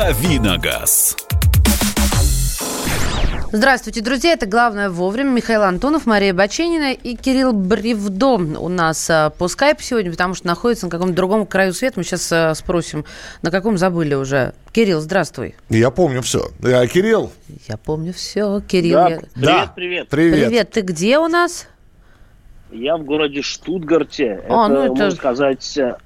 «Давиногаз». Здравствуйте, друзья. Это «Главное вовремя». Михаил Антонов, Мария Баченина и Кирилл Бревдо у нас а, по скайпу сегодня, потому что находится на каком-то другом краю света. Мы сейчас а, спросим, на каком забыли уже. Кирилл, здравствуй. Я помню все. А, Кирилл? Я помню все. Кирилл. Да, я- привет, Да. привет. Привет. Привет. Ты где у нас? Я в городе Штутгарте. А, это, ну это- можно сказать, э,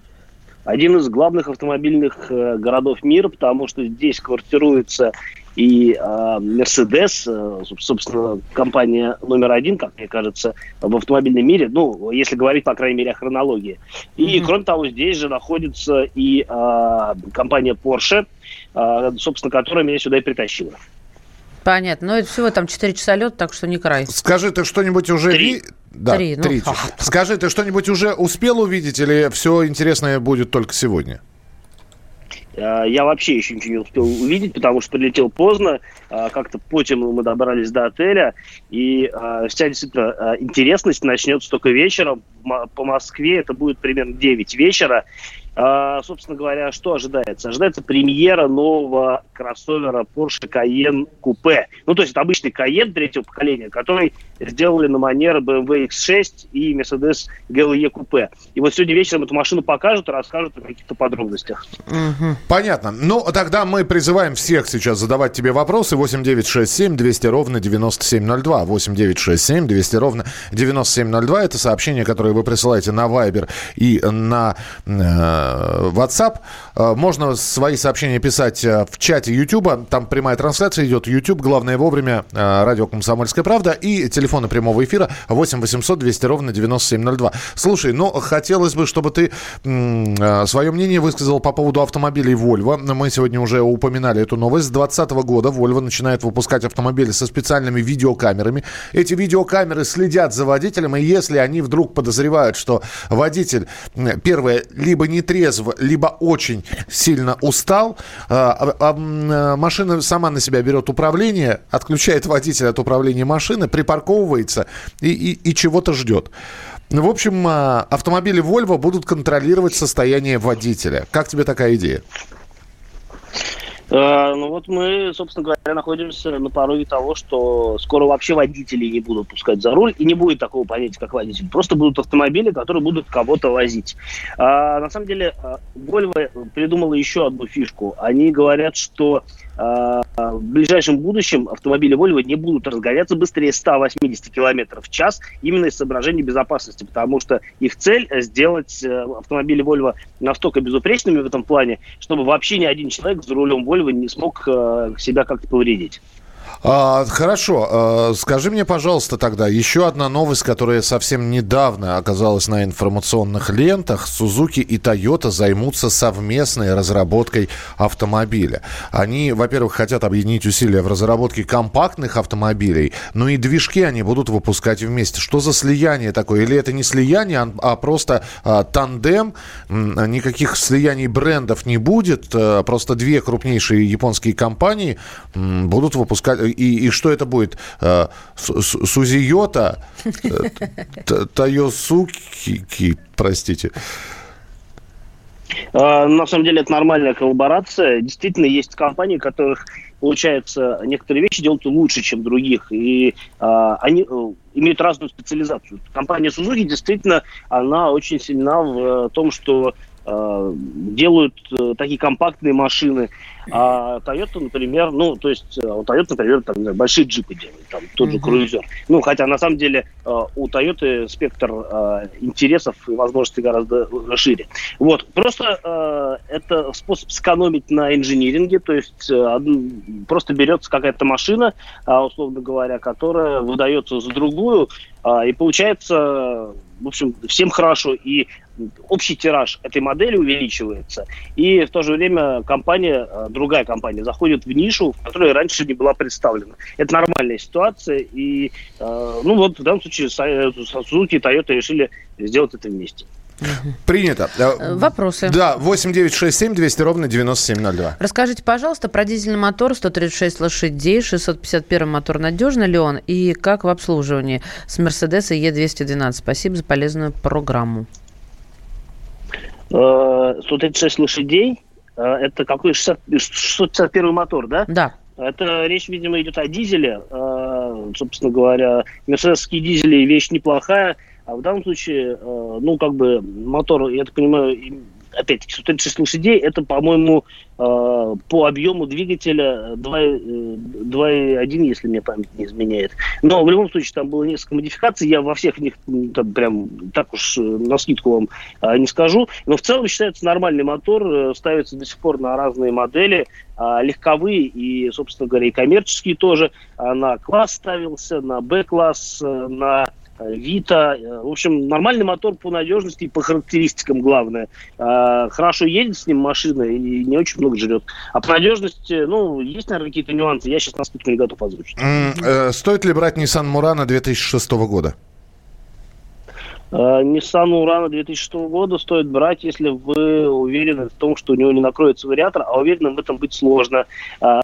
один из главных автомобильных э, городов мира, потому что здесь квартируется и э, Mercedes, э, соб- собственно, компания номер один, как мне кажется, в автомобильном мире, ну, если говорить, по крайней мере, о хронологии. И, Мгм. кроме того, здесь же находится и э, компания Porsche, э, собственно, которая меня сюда и притащила. Понятно. Но это всего там 4 часа лет, так что не край. Скажи, ты что-нибудь уже... Три. Да, Три, ну. три. Скажи, ты что-нибудь уже успел увидеть или все интересное будет только сегодня? Э, Я вообще еще ничего не успел увидеть, потому что прилетел поздно. Э, Как-то потом мы добрались до отеля. И э, вся действительно интересность начнется только вечером. По Москве это будет примерно 9 вечера. Э, Собственно говоря, что ожидается? Ожидается премьера нового кроссовера Porsche Cayenne Coupe. Ну, то есть это обычный Cayenne третьего поколения, который сделали на манер BMW X6 и Mercedes GLE Coupe. И вот сегодня вечером эту машину покажут и расскажут о каких-то подробностях. Понятно. Ну, тогда мы призываем всех сейчас задавать тебе вопросы. 8967 200 ровно 9702. 8967 200 ровно 9702. Это сообщение, которое вы присылаете на Viber и на э, WhatsApp. Э, можно свои сообщения писать э, в чате YouTube. Там прямая трансляция идет. YouTube. Главное вовремя. э, радио «Комсомольская правда». И телефоны прямого эфира 8 800 200 ровно 9702. Слушай, ну, хотелось бы, чтобы ты свое мнение высказал по поводу автомобилей Volvo. Мы сегодня уже упоминали эту новость. С 2020 года Volvo начинает выпускать автомобили со специальными видеокамерами. Эти видеокамеры следят за водителем, и если они вдруг подозревают, что водитель, первое, либо не трезв, либо очень сильно устал, а- а, м, э, машина сама на себя берет управление, отключает водителя от управления машины, припарковывается и, и- и чего-то ждет. В общем, а, автомобили Volvo будут контролировать состояние водителя. Как тебе такая идея? Э, Ну вот мы, собственно говоря, находимся на пороге того, что скоро вообще водителей не будут пускать за руль, и не будет такого понятия, как водитель. Просто будут автомобили, которые будут кого-то возить. А, на самом деле, а, Volvo придумала еще одну фишку. Они говорят, что в ближайшем будущем автомобили Volvo не будут разгоняться быстрее 180 км в час именно из соображений безопасности, потому что их цель сделать э, автомобили Volvo настолько безупречными в этом плане, чтобы вообще ни один человек за рулем Volvo не смог э, себя как-то повредить. А, хорошо, а, скажи мне, пожалуйста, тогда еще одна новость, которая совсем недавно оказалась на информационных лентах. Suzuki и Toyota займутся совместной разработкой автомобиля. Они, во-первых, хотят объединить усилия в разработке компактных автомобилей, но и движки они будут выпускать вместе. Что за слияние такое? Или это не слияние, а- а просто а, тандем? Никаких слияний брендов не будет. а, Просто две крупнейшие японские компании будут выпускать. И, и что это будет? А, Су- Сузиота, э, Т- Тойосуки, простите. Э, На самом деле это нормальная коллаборация. Действительно, есть компании, которых получается некоторые вещи делать лучше, чем других, и э, они э, имеют разную специализацию. Компания Suzuki действительно, она очень сильна в э, том, что э, делают э, такие компактные машины, а Toyota, например, ну, то есть э, у Toyota, например, там, знаю, большие джипы делают, там, тот же Мгм. круизер. Ну, хотя на самом деле э, у Toyota спектр э, интересов и возможностей гораздо э, шире. Вот, просто э, это способ сэкономить на инжиниринге, то есть э, просто берется какая-то машина, а, условно говоря, которая выдается за другую, а, и получается, в общем, всем хорошо, и общий тираж этой модели увеличивается, и в то же время компания, э, другая компания, заходит в нишу, в которой раньше не была представлена. Это нормальная ситуация, и, э, ну вот, в данном случае э, Suzuki и Toyota решили сделать это вместе. Принято. Э, Вопросы. Да, 8967 200 ровно 9702. Расскажите, пожалуйста, про дизельный мотор 136 лошадей, 651 мотор, надежный ли он? И как в обслуживании с Мерседеса Е212? Спасибо за полезную программу. Э, 136 лошадей, это какой 60, 651 мотор, да? Да. Это речь, видимо, идет о дизеле. Собственно говоря, мерседесские дизели вещь неплохая, а в данном случае, ну, как бы мотор, я так понимаю, опять-таки, 136 лошадей, это, по-моему, э, по объему двигателя 2,1, э, если мне память не изменяет. Но в любом случае там было несколько модификаций, я во всех них там, прям так уж э, на скидку вам не скажу. Но в целом считается нормальный мотор, ставится до сих пор на разные модели, легковые и, собственно говоря, и коммерческие тоже. На класс ставился, на Б-класс, на Вита. Э, в общем, нормальный мотор по надежности и по характеристикам главное. А, хорошо едет с ним машина и не очень много жрет. А по надежности, ну, есть, наверное, какие-то нюансы. Я сейчас на скидку не готов озвучить. Э, стоит ли брать Nissan Murano 2006 года? Nissan Urano 2006 года стоит брать, если вы уверены в том, что у него не накроется вариатор, а уверенным в этом быть сложно.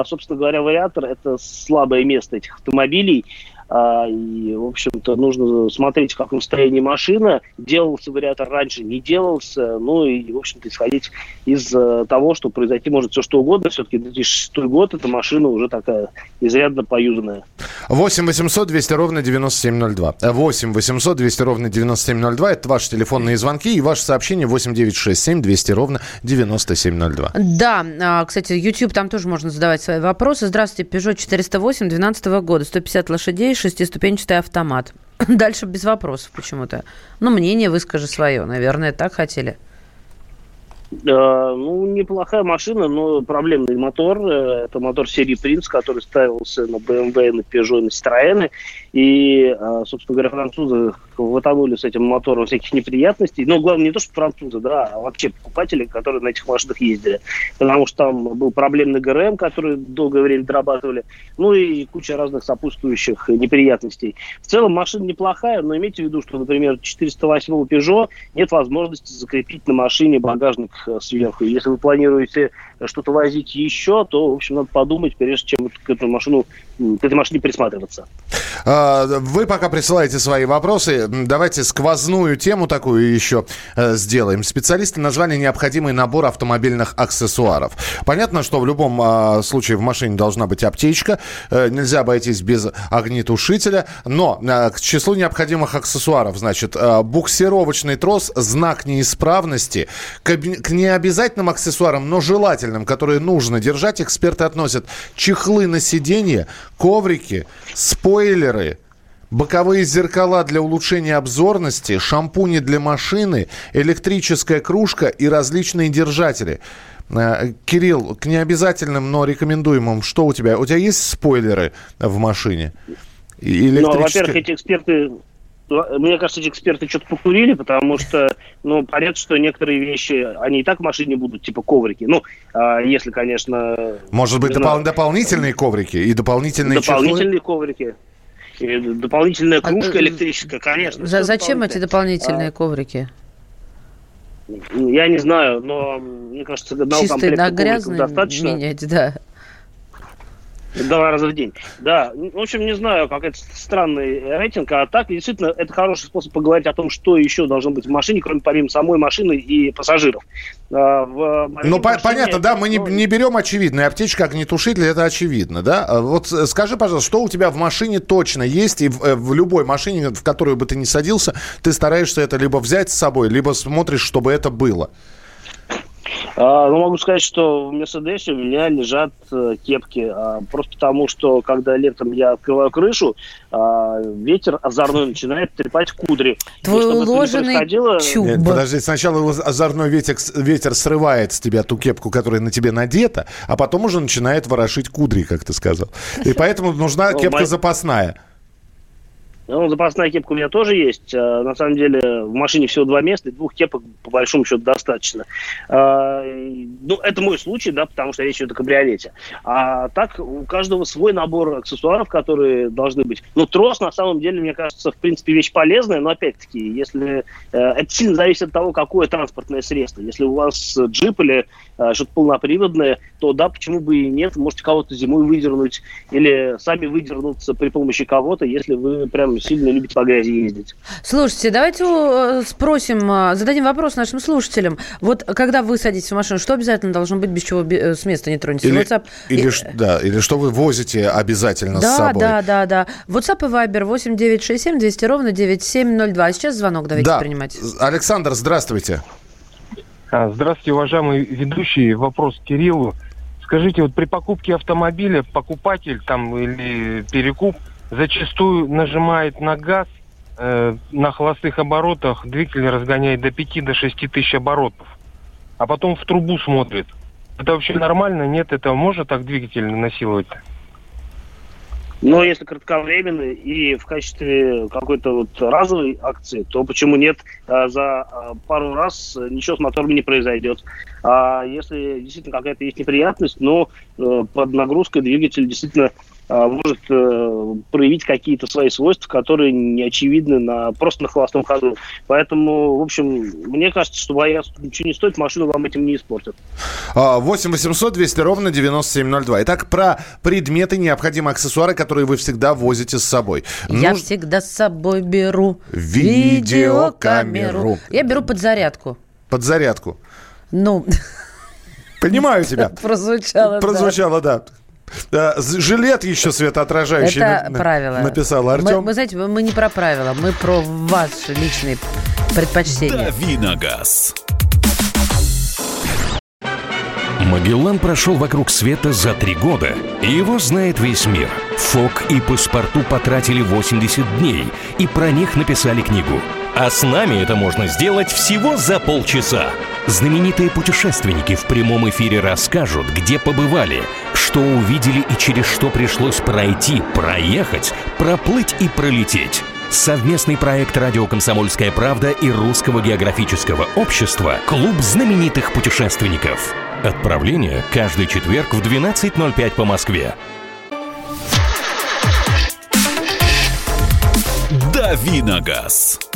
Собственно говоря, вариатор – это слабое место этих автомобилей. А, и, в общем-то, нужно смотреть, в каком состоянии машина. Делался вариатор раньше, не делался. Ну и, в общем-то, исходить из э, того, что произойти может все что угодно. Все-таки 2006 год, эта машина уже такая изрядно поюзанная. 8 800 200 ровно 9702. 8 800 200 ровно 9702. Это ваши телефонные звонки и ваши сообщения 8 967 200 ровно 9702. Да, а, кстати, YouTube там тоже можно задавать свои вопросы. Здравствуйте, Peugeot 408 12 года, 150 лошадей, шестиступенчатый автомат. Дальше без вопросов почему-то. Ну, мнение выскажи свое. Наверное, так хотели. Uh, ну, неплохая машина, но проблемный мотор. Э, это мотор серии Принц, который ставился на BMW, на Peugeot, на Citroёn. И, а, собственно говоря, французы вытянули с этим мотором всяких неприятностей. Но главное не то, что французы, да, а вообще покупатели, которые на этих машинах ездили. Потому что там был проблемный ГРМ, который долгое время дорабатывали. Ну и куча разных сопутствующих неприятностей. В целом машина неплохая, но имейте в виду, что, например, 408 Peugeot нет возможности закрепить на машине багажник э, сверху. Если вы планируете что-то возить еще, то, в общем, надо подумать, прежде чем к этой, машину, к этой машине присматриваться. А, вы пока присылаете свои вопросы. Давайте сквозную тему такую еще э, сделаем. Специалисты назвали необходимый набор автомобильных аксессуаров. Понятно, что в любом а, случае в машине должна быть аптечка. Э, нельзя обойтись без огнетушителя. Но э, к числу необходимых аксессуаров, значит, буксировочный трос, знак неисправности. К, необязательным аксессуарам, но желательным, которые нужно держать, эксперты относят чехлы на сиденье, коврики, спойлеры, боковые зеркала для улучшения обзорности, шампуни для машины, электрическая кружка и различные держатели. Э, Кирилл, к необязательным, но рекомендуемым, что у тебя? У тебя есть спойлеры в машине? Электрическая... Ну, во-первых, эти эксперты мне кажется, эти эксперты что-то покурили, потому что, ну, понятно, что некоторые вещи, они и так в машине будут, типа коврики. Ну, а, если, конечно... Может быть, допол- дополнительные коврики и дополнительные Дополнительные чехлы? коврики. И дополнительная а, кружка а, электрическая, конечно. За, зачем эти дополнительные а, коврики? Я не знаю, но мне кажется, одного Чистый на грязный достаточно. менять, да. Два раза в день. Да, в общем, не знаю, как это странный рейтинг, а так действительно это хороший способ поговорить о том, что еще должно быть в машине, кроме помимо самой машины и пассажиров. А, в ну, машине, понятно, да, мы не, не берем очевидное. Аптечка, огнетушитель, это очевидно, да? А вот скажи, пожалуйста, что у тебя в машине точно есть, и в, э, в любой машине, в которую бы ты не садился, ты стараешься это либо взять с собой, либо смотришь, чтобы это было? А, ну, могу сказать, что в Мерседесе у меня лежат э, кепки. А, просто потому, что когда летом я открываю крышу, а, ветер озорной начинает трепать кудри. Твой уложенный чуб. Нет, подожди, сначала озорной ветер, ветер срывает с тебя ту кепку, которая на тебе надета, а потом уже начинает ворошить кудри, как ты сказал. И поэтому нужна ну, кепка запасная. Ну, запасная кепка у меня тоже есть. А, на самом деле в машине всего два места, и двух кепок по большому счету достаточно. А, ну, это мой случай, да, потому что речь идет о кабриолете. А так у каждого свой набор аксессуаров, которые должны быть. Ну, трос, на самом деле, мне кажется, в принципе, вещь полезная, но опять-таки, если э, это сильно зависит от того, какое транспортное средство. Если у вас джип или э, что-то полноприводное, то да, почему бы и нет, можете кого-то зимой выдернуть или сами выдернуться при помощи кого-то, если вы прям сильно любите по грязи ездить. Слушайте, давайте э, спросим, э, зададим вопрос нашим слушателям. Вот когда вы садитесь в машину, что обязательно должно быть, без чего с места не тронетесь? Или, WhatsApp... или, да, или что вы возите обязательно да, с собой? Да, да, да. WhatsApp и Viber 8 967 200 ровно 9702. А сейчас звонок давайте да. принимать. Александр, здравствуйте. А, здравствуйте, уважаемый ведущий. Вопрос Кириллу. Скажите, вот при покупке автомобиля покупатель там или перекуп зачастую нажимает на газ, э, на холостых оборотах двигатель разгоняет до 5 до 6 тысяч оборотов, а потом в трубу смотрит. Это вообще нормально? Нет, это можно так двигатель насиловать? Но если кратковременный и в качестве какой-то вот разовой акции, то почему нет? А, за а, пару раз ничего с мотором не произойдет. А если действительно какая-то есть неприятность, но э, под нагрузкой двигатель действительно может э, проявить какие-то свои свойства, которые не очевидны на, просто на холостом ходу. Поэтому, в общем, мне кажется, что бояться ничего не стоит, машину вам этим не испортят. 8 800 200 ровно 9702. Итак, про предметы, необходимые аксессуары, которые вы всегда возите с собой. Я Нуж... всегда с собой беру видеокамеру. Я беру подзарядку. Подзарядку. Ну... Понимаю тебя. Прозвучало, Прозвучало, да. да. Жилет еще светоотражающий. Это правило. Написал Артем. Мы, вы знаете, мы не про правила, мы про ваши личные предпочтения. Давиногаз. Магеллан прошел вокруг света за три года, и его знает весь мир. Фок и паспорту потратили 80 дней, и про них написали книгу. А с нами это можно сделать всего за полчаса. Знаменитые путешественники в прямом эфире расскажут, где побывали, что увидели и через что пришлось пройти, проехать, проплыть и пролететь. Совместный проект «Радио Комсомольская правда» и Русского географического общества «Клуб знаменитых путешественников». Отправление каждый четверг в 12.05 по Москве. Давиногаз.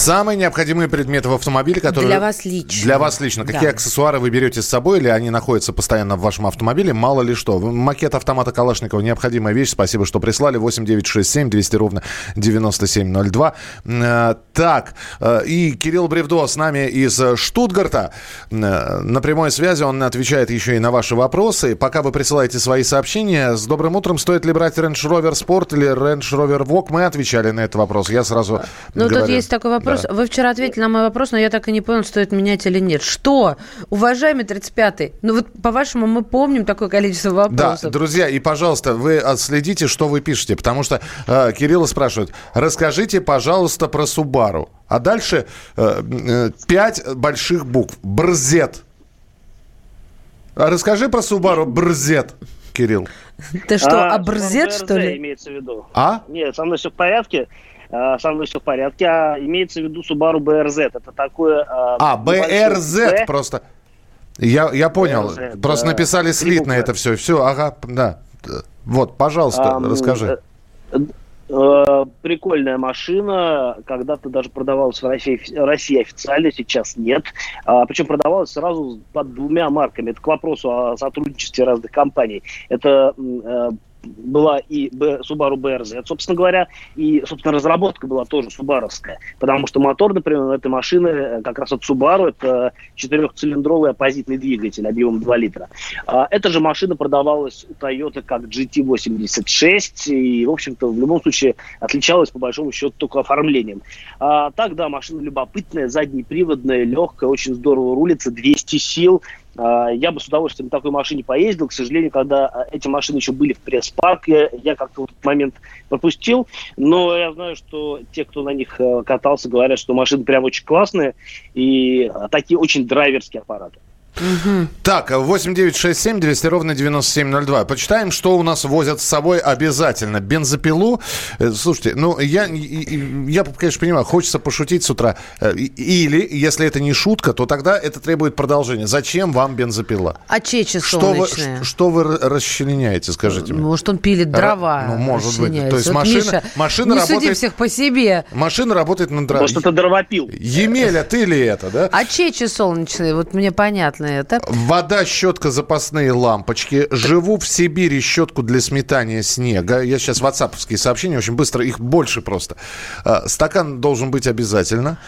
Самые необходимые предметы в автомобиле, которые... Для вас лично. Для вас лично. Да. Какие аксессуары вы берете с собой или они находятся постоянно в вашем автомобиле? Мало ли что. Макет автомата Калашникова необходимая вещь. Спасибо, что прислали. 8967 200 ровно 9702. Э, так, э, и Кирилл Бревдо с нами из Штутгарта. Э, на прямой связи он отвечает еще и на ваши вопросы. Пока вы присылаете свои сообщения, с добрым утром, стоит ли брать Range Rover Sport или Range Rover Vogue? Мы отвечали на этот вопрос. Я сразу Ну, тут есть такой вопрос вопрос. Да. Вы вчера ответили на мой вопрос, но я так и не понял, стоит менять или нет. Что? Уважаемый 35-й, ну вот по-вашему мы помним такое количество вопросов. Да, друзья, и, пожалуйста, вы следите, что вы пишете, потому что э, Кирилла спрашивает, расскажите, пожалуйста, про Субару. А дальше э, э, пять больших букв. Брзет. А расскажи про Субару Брзет. Кирилл. Ты что, а, обрзет, что ли? имеется в виду. А? Нет, со мной все в порядке. Э, со мной все в порядке. А имеется в виду Subaru BRZ. Это такое... Э, а, BRZ просто. Я, я понял. BRZ, просто да. написали слитно это все. Все, ага, да. Вот, пожалуйста, а, расскажи. Э, прикольная машина, когда-то даже продавалась в России, России официально, сейчас нет. А, причем продавалась сразу под двумя марками. Это к вопросу о сотрудничестве разных компаний. Это была и Subaru BRZ, собственно говоря, и, собственно, разработка была тоже субаровская, потому что мотор, например, этой машины э, как раз от Subaru, это четырехцилиндровый оппозитный двигатель объемом 2 литра. А эта же машина продавалась у Toyota как GT86, и, в общем-то, в любом случае отличалась, по большому счету, только оформлением. А, так, да, машина любопытная, заднеприводная, легкая, очень здорово рулится, 200 сил, я бы с удовольствием на такой машине поездил. К сожалению, когда а, эти машины еще были в пресс-парке, я как-то в этот момент пропустил. Но я знаю, что те, кто на них э, катался, говорят, что машины прям очень классные и такие очень драйверские аппараты. Угу. Так, 8967 200 ровно 9702. Почитаем, что у нас возят с собой обязательно. Бензопилу. Э, слушайте, ну, я, я, конечно, понимаю, хочется пошутить с утра. Э, или, если это не шутка, то тогда это требует продолжения. Зачем вам бензопила? А чечи что вы, что вы расчленяете, скажите мне? Может, он пилит дрова. Ну, может быть. То есть вот машина, Миша, машина не работает... всех по себе. Машина работает на дрова. Может, это дровопил. Емеля, ты ли это, да? А чечи солнечные, вот мне понятно понятно это. Вода, щетка, запасные лампочки. Живу в Сибири, щетку для сметания снега. Я сейчас ватсаповские сообщения, очень быстро, их больше просто. А, стакан должен быть обязательно.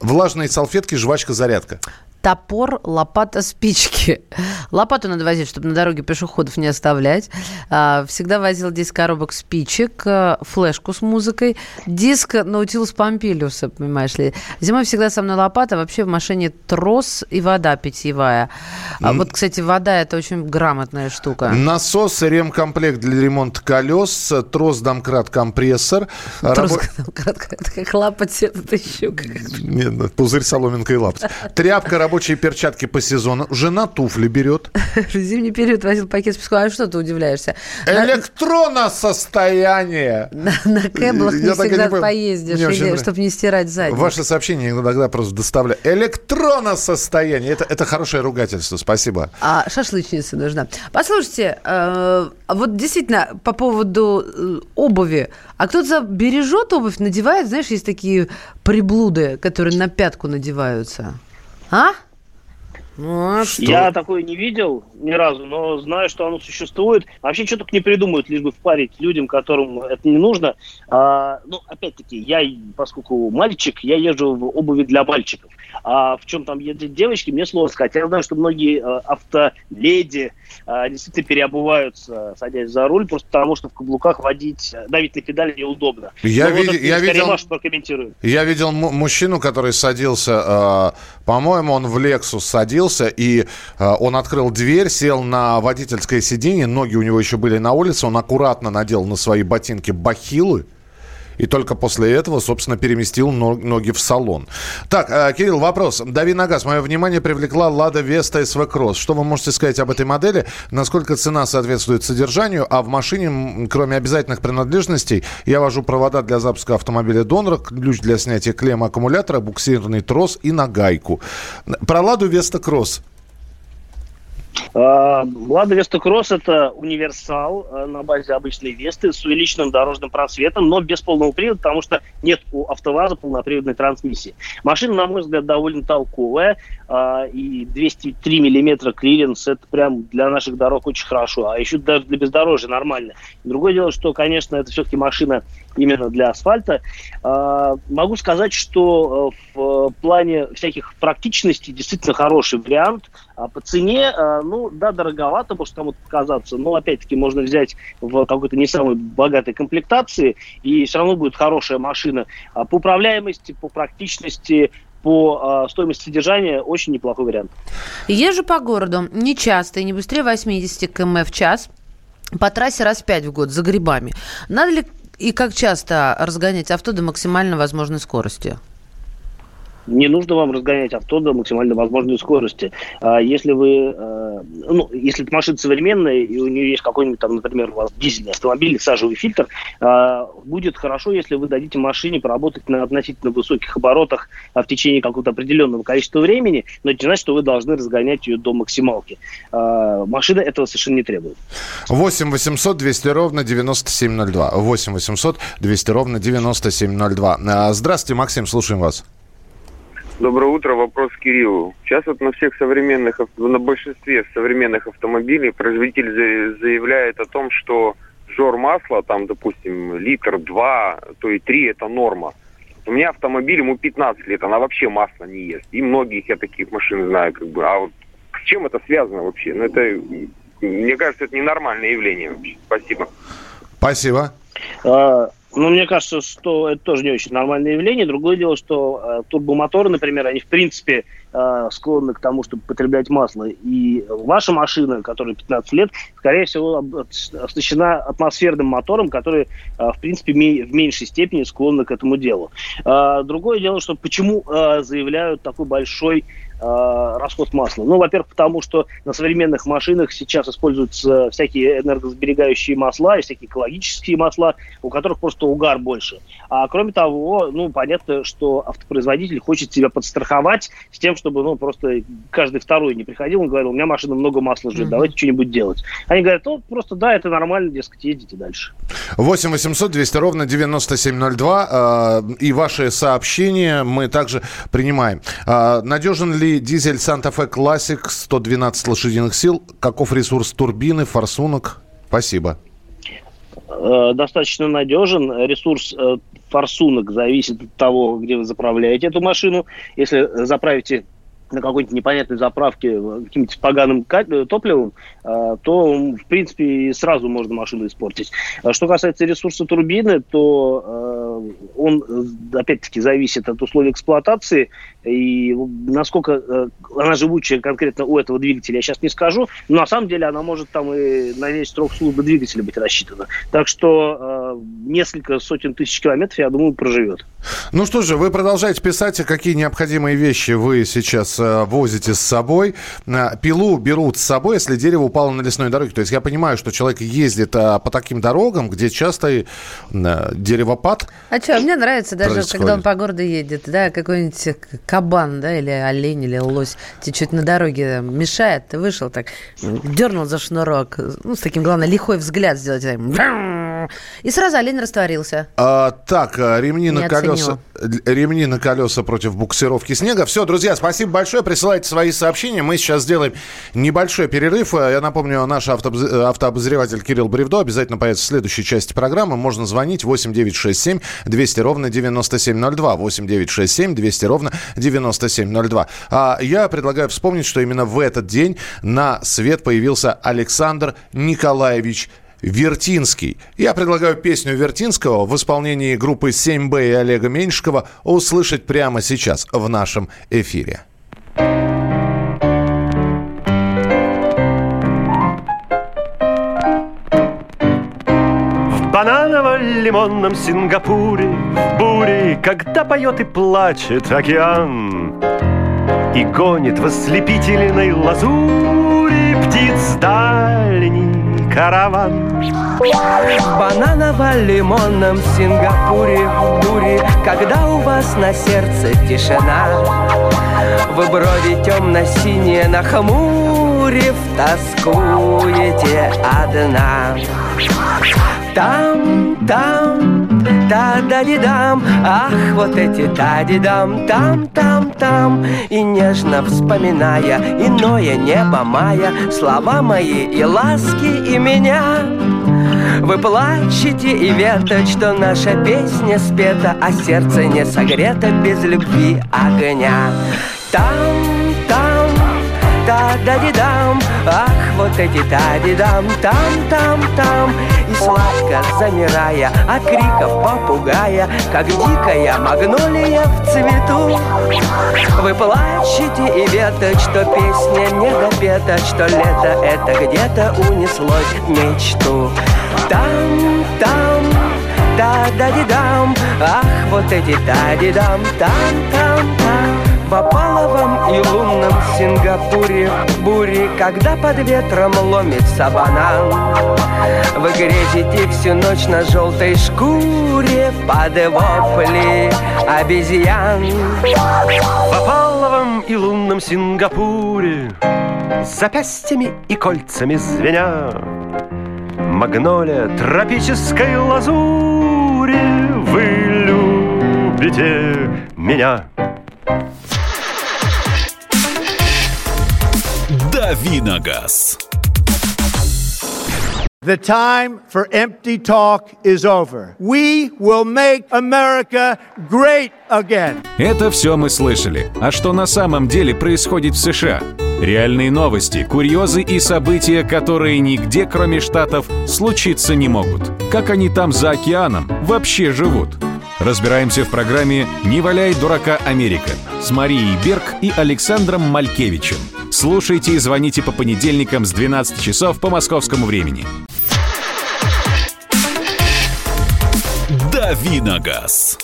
Влажные салфетки, жвачка, зарядка топор, лопата, спички. Лопату надо возить, чтобы на дороге пешеходов не оставлять. А, всегда возил 10 коробок спичек, э, флешку с музыкой, диск Наутилус Помпилиуса, понимаешь ли. Зимой всегда со мной лопата, вообще в машине трос и вода питьевая. А вот, кстати, вода – это очень грамотная штука. Насос, ремкомплект для ремонта колес, трос, домкрат, компрессор. Трос, Рабо... домкрат, как лапоть, это еще. Нет, пузырь, соломинка и лапоть. Тряпка, рабочие перчатки по сезону. Жена туфли берет. Зимний период возил пакет с песком. А что ты удивляешься? Электроносостояние. На, на кэблах не всегда не поездишь, или, чтобы не стирать задник. Ваше сообщение иногда просто доставляю. Электроносостояние. Это, это хорошее ругательство. Спасибо. А шашлычница нужна. Послушайте, э, вот действительно, по поводу э, обуви. А кто-то бережет обувь, надевает, знаешь, есть такие приблуды, которые на пятку надеваются. А? Ну, а Я такое не видел ни разу, но знаю, что оно существует. Вообще, что только не придумают, лишь бы впарить людям, которым это не нужно. А, ну, опять-таки, я, поскольку мальчик, я езжу в обуви для мальчиков. А в чем там ездят девочки, мне сложно сказать. Я знаю, что многие э, автоледи э, действительно переобуваются, садясь за руль, просто потому что в каблуках водить, э, давить на педали неудобно. Я, Но ну, ви- вот я видел, ваш я видел мужчину, который садился, э, по-моему, он в Lexus садился, и э, он открыл дверь, сел на водительское сиденье, ноги у него еще были на улице, он аккуратно надел на свои ботинки бахилы, и только после этого, собственно, переместил ноги в салон. Так, э, Кирилл, вопрос. Дави на газ. Мое внимание привлекла Лада Веста СВ Кросс. Что вы можете сказать об этой модели? Насколько цена соответствует содержанию? А в машине, кроме обязательных принадлежностей, я вожу провода для запуска автомобиля донора, ключ для снятия клеммы аккумулятора, буксирный трос и нагайку. Про Ладу Веста Кросс. А, Лада Веста Кросс – это универсал э, на базе обычной Весты с увеличенным дорожным просветом, но без полного привода, потому что нет у АвтоВАЗа полноприводной трансмиссии. Машина, на мой взгляд, довольно толковая, а, и 203 миллиметра клиренс – это прям для наших дорог очень хорошо, а еще даже для бездорожья нормально. Другое дело, что, конечно, это все-таки машина именно для асфальта. А, могу сказать, что э, в плане всяких практичностей действительно хороший вариант. А по цене, э, ну да, дороговато может кому-то показаться, но опять-таки можно взять в какой-то не самой богатой комплектации, и все равно будет хорошая машина. А по управляемости, по практичности, по э, стоимости содержания очень неплохой вариант. Езжу по городу не часто и не быстрее 80 км в час. По трассе раз пять в год за грибами. Надо ли и как часто разгонять авто до максимально возможной скорости? Не нужно вам разгонять авто до максимально возможной скорости. А если вы, э, ну, если это машина современная, и у нее есть какой-нибудь там, например, у вас дизельный автомобиль, сажевый фильтр, а, будет хорошо, если вы дадите машине поработать на относительно высоких оборотах а, в течение какого-то определенного количества времени, но это не значит, что вы должны разгонять ее до максималки. Машина этого совершенно не требует. 8 800 200 ровно 9702. 8 800 200 ровно 9702. Здравствуйте, Максим, слушаем вас. Доброе утро. Вопрос Кириллу. Сейчас вот на всех современных, на большинстве современных автомобилей производитель заявляет о том, что жор масла, там, допустим, литр, два, то и три – это норма. У меня автомобиль, ему 15 лет, она вообще масло не ест. И многих я таких машин знаю, как бы. А вот с чем это связано вообще? Ну, это, мне кажется, это ненормальное явление вообще. Спасибо. Спасибо. Ну, мне кажется, что это тоже не очень нормальное явление. Другое дело, что э, турбомоторы, например, они в принципе э, склонны к тому, чтобы потреблять масло. И ваша машина, которая 15 лет, скорее всего, оснащена атмосферным мотором, который, э, в принципе, в меньшей степени склонны к этому делу. Э, другое дело, что почему э, заявляют такой большой э, расход масла? Ну, во-первых, потому что на современных машинах сейчас используются всякие энергосберегающие масла и всякие экологические масла, у которых просто угар больше. А кроме того, ну, понятно, что автопроизводитель хочет себя подстраховать с тем, чтобы, ну, просто каждый второй не приходил, он говорил, у меня машина много масла жрет, давайте что-нибудь делать. Они говорят, ну, просто да, это нормально, дескать, едете дальше. 8 800 200 ровно 9702. Э, и ваши сообщения мы также принимаем. Э, надежен ли дизель Fe Classic 112 лошадиных сил? Каков ресурс турбины, форсунок? Спасибо. Э, достаточно надежен. Ресурс э, форсунок зависит от того, где вы заправляете эту машину. Если заправите на какой-нибудь непонятной заправке каким-то поганым топливом, а, то, в принципе, сразу можно машину испортить. А что касается ресурса турбины, то он, опять-таки, зависит от условий эксплуатации, и насколько она живучая конкретно у этого двигателя, я сейчас не скажу, но на самом деле она может там и на весь срок службы двигателя быть рассчитана. Так что несколько сотен тысяч километров, я думаю, проживет. Ну что же, вы продолжаете писать, какие необходимые вещи вы сейчас э, возите с собой. Э, пилу берут с собой, если дерево упало на лесной дороге. То есть я понимаю, что человек ездит э, по таким дорогам, где часто э, деревопад. А что, мне нравится даже, происходит. когда он по городу едет, да, какой-нибудь кабан, да, или олень, или лось чуть-чуть на дороге мешает, ты вышел так, дернул за шнурок, ну, с таким, главное, лихой взгляд сделать, и сразу олень растворился. А, так, э, ремни на колеса. Ремни на колеса против буксировки снега. Все, друзья, спасибо большое. Присылайте свои сообщения. Мы сейчас сделаем небольшой перерыв. Э, я напомню, наш автообозреватель Кирилл Бревдо обязательно появится в следующей части программы. Можно звонить 8967 200 ровно 9702. 8967 200 ровно 9702. А я предлагаю вспомнить, что именно в этот день на свет появился Александр Николаевич Вертинский. Я предлагаю песню Вертинского в исполнении группы 7Б и Олега Меньшикова услышать прямо сейчас в нашем эфире. Бананово-лимонном Сингапуре, в буре, когда поет и плачет океан, и гонит в ослепительной лазури птиц дальний караван. В бананово-лимонном Сингапуре в буре, когда у вас на сердце тишина, вы брови темно-синие нахмурив, тоскуете одна. Там, там, та-да-ди-дам, ах, вот эти та-ди-дам, там, там, там, и нежно вспоминая иное небо мая, слова мои и ласки и меня. Вы плачете и веточь, что наша песня спета, а сердце не согрето без любви огня. Там та-да-ди-дам Ах, вот эти та-ди-дам, там-там-там И сладко замирая от криков попугая Как дикая магнолия в цвету. Вы плачете и веточь, что песня не допета Что лето это где-то унеслось мечту. Там, там, та-да-ди-дам Ах, вот эти та-ди-дам, там-там-там в опаловом и лунном Сингапуре бури, когда под ветром ломится банан. Вы грезите всю ночь на желтой шкуре под вопли обезьян. В опаловом и лунном Сингапуре запястьями и кольцами звеня Магнолия тропической лазури Вы любите меня Давиногаз. The time for empty talk is over. We will make America great again. Это все мы слышали. А что на самом деле происходит в США? Реальные новости, курьезы и события, которые нигде, кроме Штатов, случиться не могут. Как они там за океаном вообще живут? Разбираемся в программе «Не валяй дурака Америка» с Марией Берг и Александром Малькевичем. Слушайте и звоните по понедельникам с 12 часов по московскому времени. Давиногаз.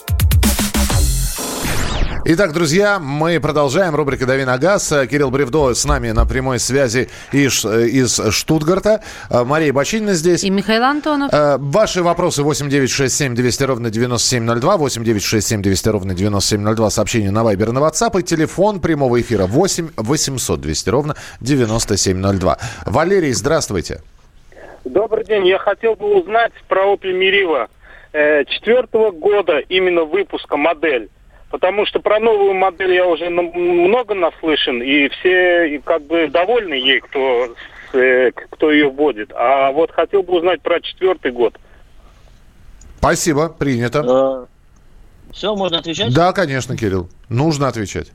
Итак, друзья, мы продолжаем. Рубрика «Дави на газ». Кирилл Бревдо с нами на прямой связи из, из Штутгарта. Мария Бочинина здесь. И Михаил Антонов. Э, Ваши вопросы 8967 200 ровно 9702. 8967 200 ровно 9702. Сообщение на Вайбер на WhatsApp. И телефон прямого эфира 8 800 200 ровно 9702. Валерий, здравствуйте. Добрый день. Я хотел бы узнать про Opel Meriva э, четвертого года именно выпуска модель. Потому что про новую модель я уже много наслышан, и все как бы довольны ей, кто, э, кто ее вводит. А вот хотел бы узнать про четвертый год. Спасибо, принято. Все, можно отвечать? Да, конечно, Кирилл. Нужно отвечать.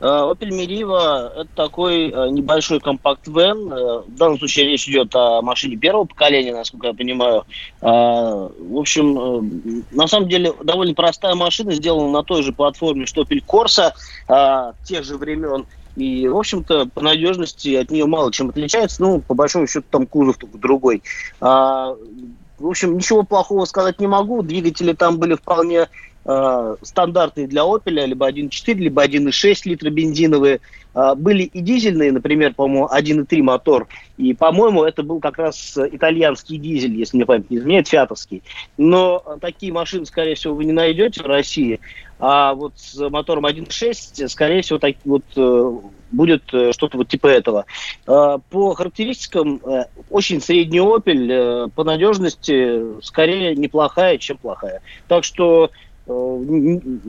Э, Opel Meriva – это такой э, небольшой компакт-вен. Э, В данном случае речь идет о машине первого поколения, насколько я понимаю. Э, В общем, э, на самом деле довольно простая машина, сделана на той же платформе, что Opel Corsa э, тех же времен. И, в общем-то, по надежности от нее мало чем отличается. Ну, по большому счету, там кузов только другой. В общем, ничего плохого сказать не могу. Двигатели там были вполне э, стандартные для Opel, либо 1.4, либо 1.6 литра бензиновые. А, были и дизельные, например, по-моему, 1.3 мотор. И, по-моему, это был как раз итальянский дизель, если мне память не изменяет, фиатовский. Но э, такие машины, скорее всего, вы не найдете в России. А вот с мотором 1.6, скорее всего, так, вот, э, будет э, что-то вот типа этого. Э, По характеристикам очень средний Opel, по надежности скорее неплохая, чем плохая. Так что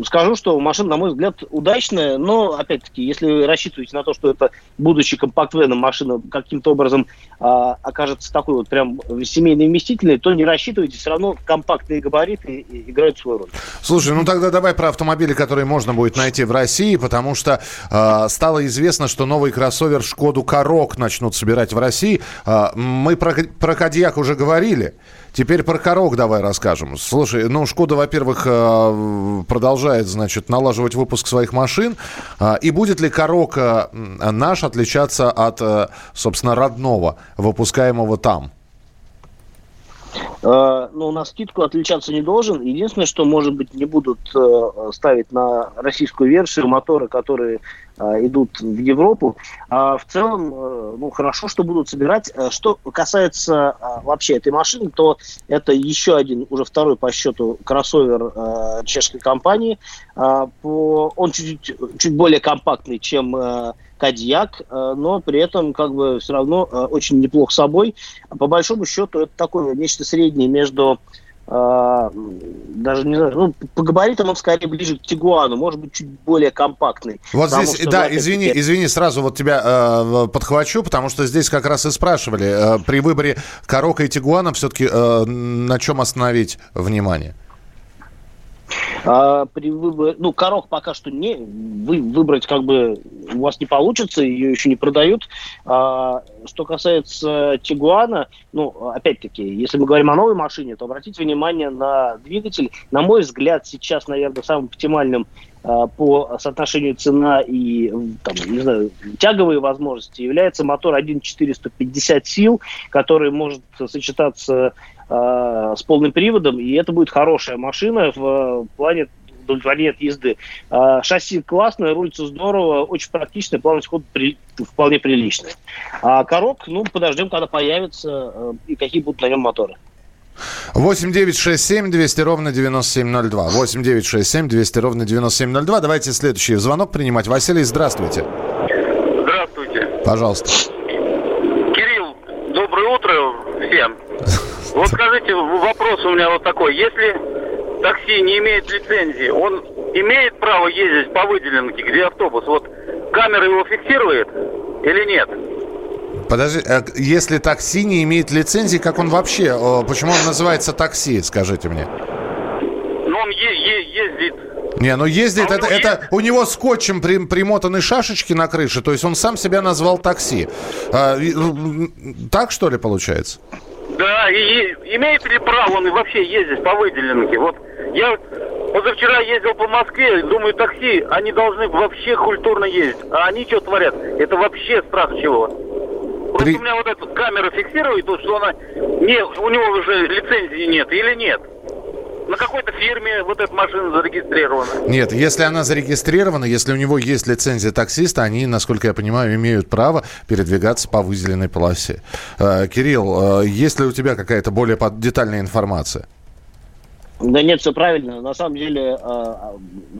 скажу, что машина, на мой взгляд, удачная, но, опять-таки, если вы рассчитываете на то, что это, будучи компакт-веном, машина каким-то образом а, окажется такой вот прям семейной вместительной, то не рассчитывайте, все равно компактные габариты играют свою роль. Слушай, ну тогда давай про автомобили, которые можно будет найти в России, потому что э, стало известно, что новый кроссовер Шкоду Корок начнут собирать в России. Э, мы про, про Кадьяк уже говорили. Теперь про Корок давай расскажем. Слушай, ну Шкода, во-первых, э, продолжает, значит, налаживать выпуск своих машин. Э, и будет ли Корок э, наш отличаться от, э, собственно, родного, выпускаемого там? Э, ну, на скидку отличаться не должен. Единственное, что, может быть, не будут э, ставить на российскую версию моторы, которые э, идут в Европу. А в целом, ну, хорошо, что будут собирать. Что касается вообще этой машины, то это еще один, уже второй по счету кроссовер чешской компании. Он чуть, чуть более компактный, чем Кадьяк, э, но при этом как бы все равно э, очень неплох собой. По большому счету это такое нечто среднее между э, даже не знаю, ну, по габаритам он скорее ближе к Тигуану, может быть, чуть более компактный. Вот здесь, что, да, извини, опять-таки, извини, сразу вот тебя э, подхвачу, потому что здесь как раз и спрашивали, э, при выборе Корока и Тигуана все-таки э, на чем остановить внимание? А, при выборе, ну, корок пока что не вы, выбрать как бы у вас не получится, ее еще не продают. А, что касается Тигуана, ну, опять-таки, если мы говорим о новой машине, то обратите внимание на двигатель. На мой взгляд, сейчас, наверное, самым оптимальным а, по соотношению цена и там, не знаю, тяговые возможности является мотор 1.450 сил, который может сочетаться э, с полным приводом, и это будет хорошая машина в э, плане удовлетворения от езды. А, шасси классное, рулится здорово, очень практичное, плавность хода при- вполне приличная. А корок, ну, подождем, когда появится э, и какие будут на нем моторы. 8 9 6 7 200 ровно 9702. 8 9 6 7 200 ровно 9702. Давайте следующий звонок принимать. Василий, здравствуйте. Здравствуйте. Пожалуйста. Кирилл, доброе утро всем. Вот скажите, вопрос у меня вот такой. Если такси не имеет лицензии, он имеет право ездить по выделенке, где автобус? Вот камера его фиксирует или нет? Подожди, э, если такси не имеет лицензии, как он вообще, э, почему он называется такси, скажите мне? Ну, он е- е- ездит. Не, ну ездит, это, это у него скотчем при- примотаны шашечки на крыше, то есть он сам себя назвал такси. А, так что ли получается? Да, и, и имеет ли право он вообще ездить по выделенке? Вот я позавчера ездил по Москве, думаю, такси, они должны вообще культурно ездить. А они что творят? Это вообще страх чего? Просто При- у меня вот эта камера фиксирует, то, что она не, у него уже лицензии нет или нет. На какой-то фирме вот эта машина зарегистрирована. Нет, если она зарегистрирована, если у него есть лицензия таксиста, они, насколько я понимаю, имеют право передвигаться по выделенной полосе. Э, Кирилл, э, есть ли у тебя какая-то более детальная информация? Да нет, все правильно. На самом деле, э,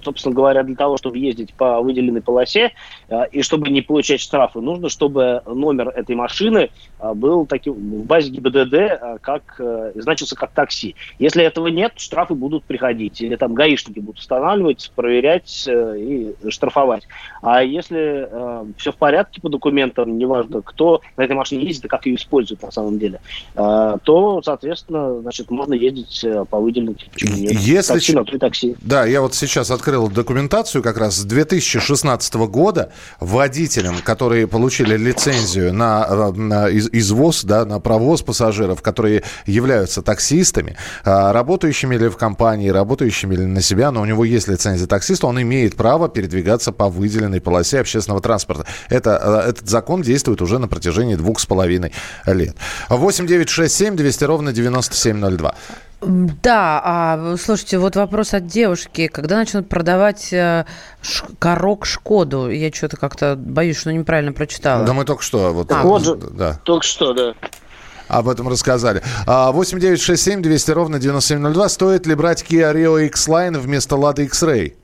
собственно говоря, для того, чтобы ездить по выделенной полосе э, и чтобы не получать штрафы, нужно, чтобы номер этой машины э, был таким в базе ГИБДД, как значился как такси. Если этого нет, штрафы будут приходить. Или там гаишники будут устанавливать, проверять и штрафовать. А если все в порядке по документам, неважно, кто на этой машине ездит и как ее использует на самом деле, то, соответственно, значит, можно ездить по выделенной? Если такси и такси. Да, я вот сейчас открыл документацию как раз с 2016 года водителям, которые получили лицензию на, э, на из- извоз, да, на провоз пассажиров, которые являются таксистами, а, работающими ли в компании, работающими ли на себя, но у него есть лицензия таксиста, он имеет право передвигаться по выделенной полосе общественного транспорта. Это, э, этот закон действует уже на протяжении двух с половиной лет. 8 9 6 7 200 ровно 9702. Да, а слушайте, вот вопрос от девушки. Когда начнут продавать э, ш- корок Шкоду? Я что-то как-то боюсь, что неправильно прочитала. Да мы только что вот, А, вот же. да. Только что, да. Об этом рассказали. А, 8 9 6 7 200 ровно 9702. Стоит ли брать Kia Rio X-Line вместо Lada X-Ray?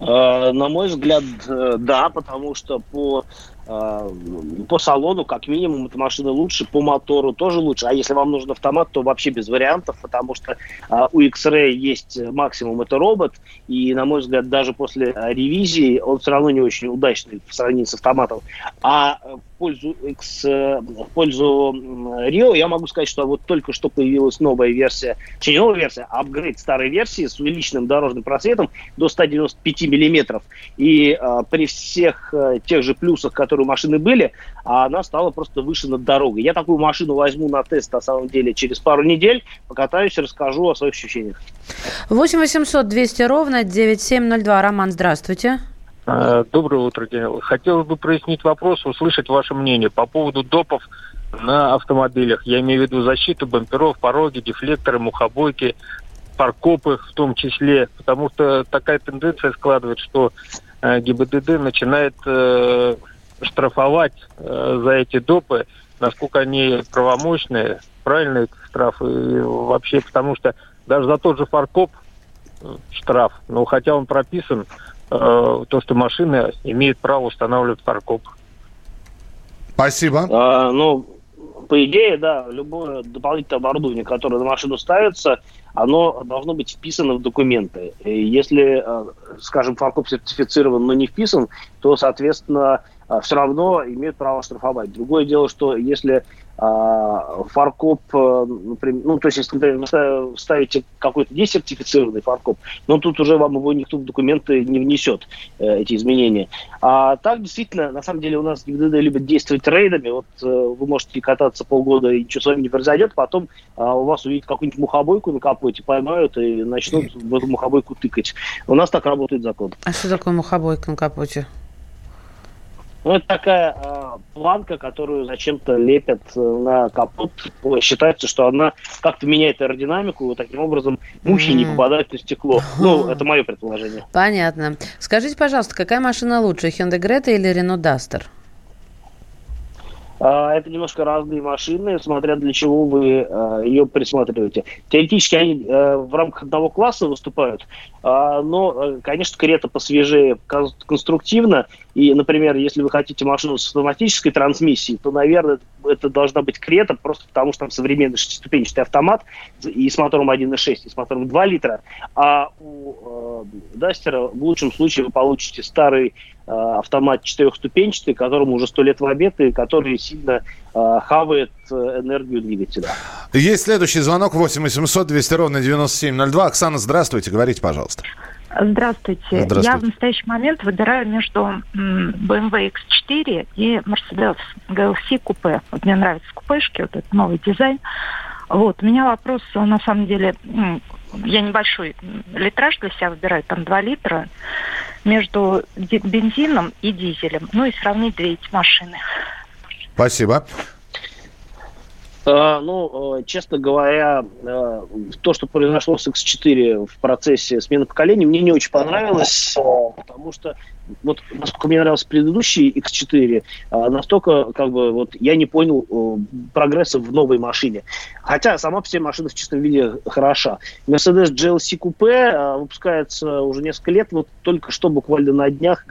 Э, На мой взгляд, э, да, потому что по по салону, как минимум, эта машина лучше, по мотору тоже лучше. А если вам нужен автомат, то вообще без вариантов, потому что а, у X-Ray есть максимум, это робот, и, на мой взгляд, даже после а, ревизии он все равно не очень удачный в сравнении с автоматом. А пользу, X, э, в пользу Rio я могу сказать, что вот только что появилась новая версия, точнее, не новая версия, а апгрейд старой версии с увеличенным дорожным просветом до 195 миллиметров. И э, при всех э, тех же плюсах, которые у машины были, она стала просто выше над дорогой. Я такую машину возьму на тест, на самом деле, через пару недель, покатаюсь расскажу о своих ощущениях. 8 800 200 ровно 9702. Роман, здравствуйте. Э, Доброе утро, Кирилл. Хотелось бы прояснить вопрос, услышать ваше мнение по поводу допов на автомобилях. Я имею в виду защиту бамперов, пороги, дефлекторы, мухобойки, паркопы в том числе, потому что такая тенденция складывает, что э, ГИБДД начинает э, штрафовать э, за эти допы, насколько они правомочные, правильные штрафы вообще, потому что даже за тот же фаркоп э, штраф, но хотя он прописан, то, что машина имеет право устанавливать фаркоп. Спасибо. А, ну, по идее, да, любое дополнительное оборудование, которое на машину ставится, оно должно быть вписано в документы. И если, э, скажем, фаркоп сертифицирован, но не вписан, то, соответственно, все равно имеют право штрафовать. Другое дело, что если а, фаркоп, э, например, ну, то есть, если, например, ставите какой-то несертифицированный фаркоп, но тут уже вам его никто в документы не внесет, э, эти изменения. А так, действительно, на самом деле у нас ГИБДД любит действовать рейдами. Вот э, вы можете кататься полгода, и ничего с вами не произойдет, потом у вас увидят какую-нибудь мухобойку на капоте, поймают и начнут в эту мухобойку тыкать. У нас так работает закон. А что такое мухобойка на капоте? Ну, это такая э, планка, которую зачем-то лепят э, на капот. Считается, что она как-то меняет аэродинамику, и таким образом мухи не М. попадают на стекло. Ну, это мое предположение. Понятно. Скажите, пожалуйста, какая машина лучше, Hyundai Greta или Renault Duster? А, Это немножко разные машины, смотря для чего вы э, ее присматриваете. Теоретически они э, в рамках одного класса выступают, а, но, конечно, Крета посвежее кон- конструктивно. И, например, если вы хотите машину с автоматической трансмиссией, то, наверное, это должна быть Крета, просто потому что там современный шестиступенчатый автомат и с мотором 1.6, и с мотором 2 литра. А у Дастера в лучшем случае вы получите старый автомат четырехступенчатый, которому уже сто лет в обед, и который сильно э, хавает э, энергию двигателя. Есть следующий звонок 8 800 200 ровно 9702. Оксана, здравствуйте. Говорите, пожалуйста. Здравствуйте. Здравствуйте. Я в настоящий момент выбираю между BMW X4 и Mercedes GLC купе. Вот мне нравятся купешки, вот этот новый дизайн. Вот, у меня вопрос, э, на самом деле, я небольшой литраж для себя выбираю, там 2 литра, между бензином и дизелем. Ну и сравнить две эти машины. Спасибо. Э, ну, э, честно говоря, э, то, что произошло с X4 в процессе смены поколений, мне не очень понравилось, потому что вот насколько мне нравился предыдущий X4, настолько как бы вот я не понял прогресса в новой машине. Хотя сама по себе машина в чистом виде хороша. Mercedes GLC Coupe выпускается уже несколько лет, вот только что буквально на днях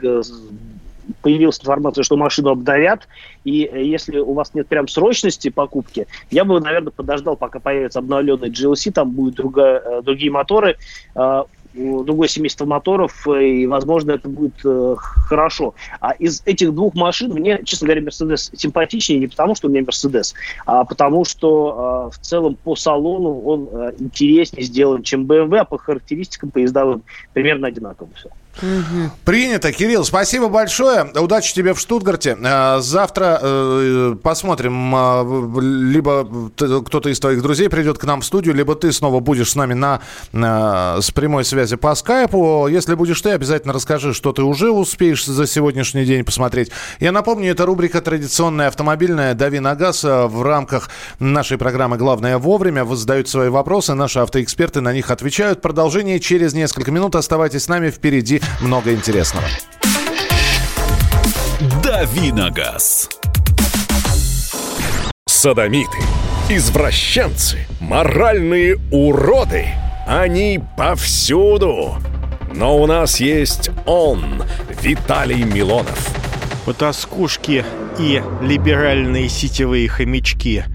появилась информация, что машину обновят, и э, если у вас нет прям срочности покупки, я бы, наверное, подождал, пока появится обновленный GLC, там будут другая, э, другие моторы, э, другое семейство моторов, и, возможно, это будет хорошо. А из этих двух машин мне, честно говоря, Мерседес симпатичнее не потому, что у меня Мерседес, а потому что в целом по салону он интереснее сделан, чем BMW, а по характеристикам поездовым примерно одинаково все. Угу. Принято. Кирилл, спасибо большое. Удачи тебе в Штутгарте. Э, завтра э, посмотрим. Э, либо кто-то из твоих друзей придет к нам в студию, либо ты снова будешь с нами на, с прямой связи по скайпу. Если будешь ты, обязательно расскажи, что ты уже успеешь за сегодняшний день посмотреть. Я напомню, это рубрика традиционная автомобильная «Дави на газ» в рамках нашей программы «Главное вовремя». Вы задаете свои вопросы, наши автоэксперты на них отвечают. Продолжение через несколько минут. Оставайтесь с нами впереди много интересного. Давиногаз. Садомиты, извращенцы, моральные уроды. Они повсюду. Но у нас есть он, Виталий Милонов. Потаскушки и либеральные сетевые хомячки –